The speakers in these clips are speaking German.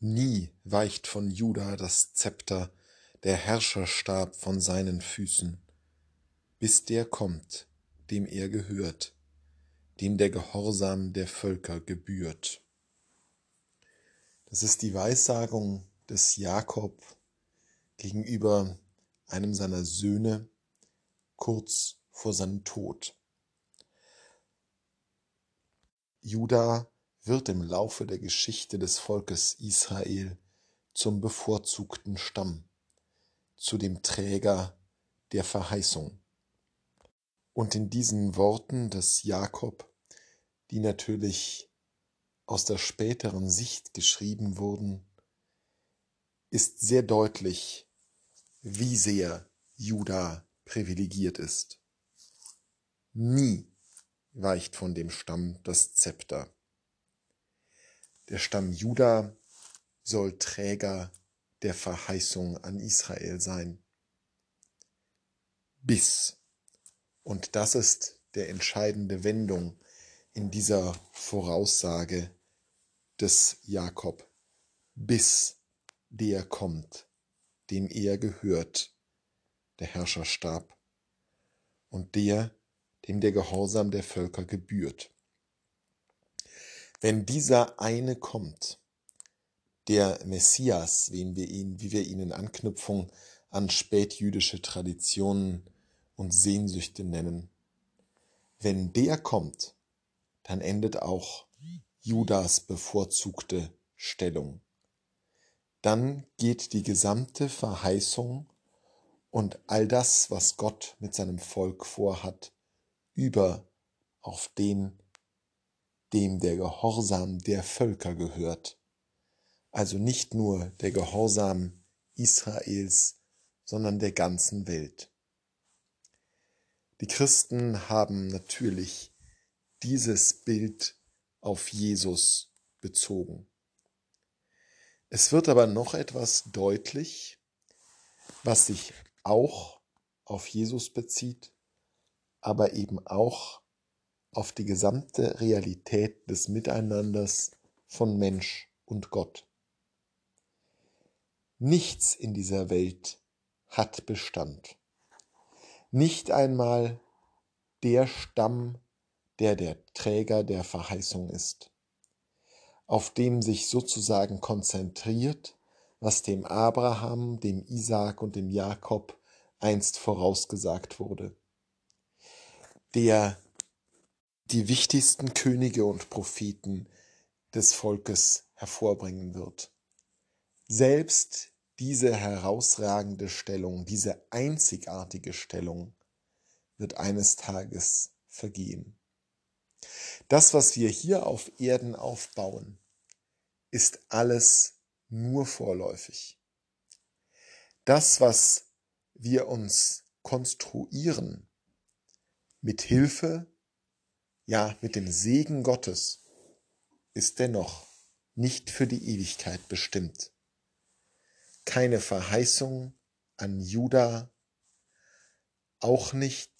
Nie weicht von Juda das Zepter, der Herrscherstab von seinen Füßen, bis der kommt, dem er gehört, dem der Gehorsam der Völker gebührt. Das ist die Weissagung des Jakob gegenüber einem seiner Söhne kurz vor seinem Tod. Juda wird im Laufe der Geschichte des Volkes Israel zum bevorzugten Stamm, zu dem Träger der Verheißung. Und in diesen Worten des Jakob, die natürlich aus der späteren Sicht geschrieben wurden, ist sehr deutlich, wie sehr Juda privilegiert ist. Nie weicht von dem Stamm das Zepter. Der Stamm Juda soll Träger der Verheißung an Israel sein. Bis. Und das ist der entscheidende Wendung in dieser Voraussage des Jakob. Bis der kommt, dem er gehört, der Herrscherstab, und der, dem der Gehorsam der Völker gebührt. Wenn dieser eine kommt, der Messias, wen wir ihn, wie wir ihn in Anknüpfung an spätjüdische Traditionen und Sehnsüchte nennen, wenn der kommt, dann endet auch Judas bevorzugte Stellung. Dann geht die gesamte Verheißung und all das, was Gott mit seinem Volk vorhat, über auf den, dem der Gehorsam der Völker gehört. Also nicht nur der Gehorsam Israels, sondern der ganzen Welt. Die Christen haben natürlich dieses Bild auf Jesus bezogen. Es wird aber noch etwas deutlich, was sich auch auf Jesus bezieht, aber eben auch auf die gesamte Realität des Miteinanders von Mensch und Gott. Nichts in dieser Welt hat Bestand. Nicht einmal der Stamm, der der Träger der Verheißung ist, auf dem sich sozusagen konzentriert, was dem Abraham, dem Isaak und dem Jakob einst vorausgesagt wurde, der die wichtigsten Könige und Propheten des Volkes hervorbringen wird. Selbst diese herausragende Stellung, diese einzigartige Stellung wird eines Tages vergehen. Das, was wir hier auf Erden aufbauen, ist alles nur vorläufig. Das, was wir uns konstruieren, mit Hilfe, ja, mit dem Segen Gottes, ist dennoch nicht für die Ewigkeit bestimmt. Keine Verheißung an Juda, auch nicht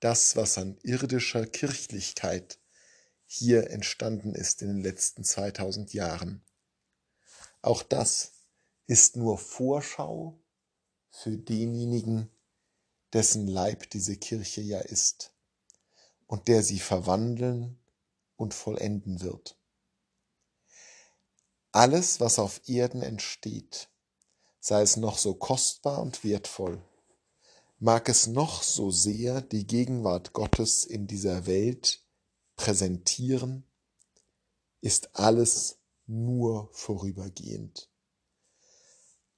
das, was an irdischer Kirchlichkeit hier entstanden ist in den letzten 2000 Jahren. Auch das ist nur Vorschau für denjenigen, dessen Leib diese Kirche ja ist und der sie verwandeln und vollenden wird. Alles, was auf Erden entsteht, sei es noch so kostbar und wertvoll, mag es noch so sehr die Gegenwart Gottes in dieser Welt präsentieren, ist alles nur vorübergehend.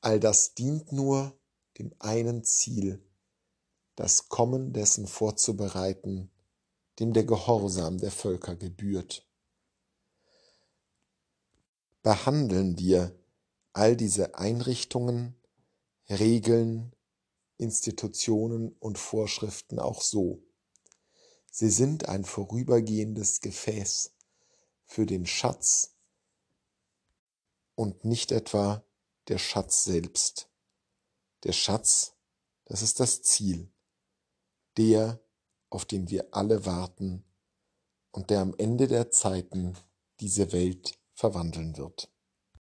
All das dient nur dem einen Ziel, das Kommen dessen vorzubereiten, dem der Gehorsam der Völker gebührt. Behandeln wir all diese Einrichtungen, Regeln, Institutionen und Vorschriften auch so. Sie sind ein vorübergehendes Gefäß für den Schatz, und nicht etwa der Schatz selbst. Der Schatz, das ist das Ziel, der, auf den wir alle warten und der am Ende der Zeiten diese Welt verwandeln wird.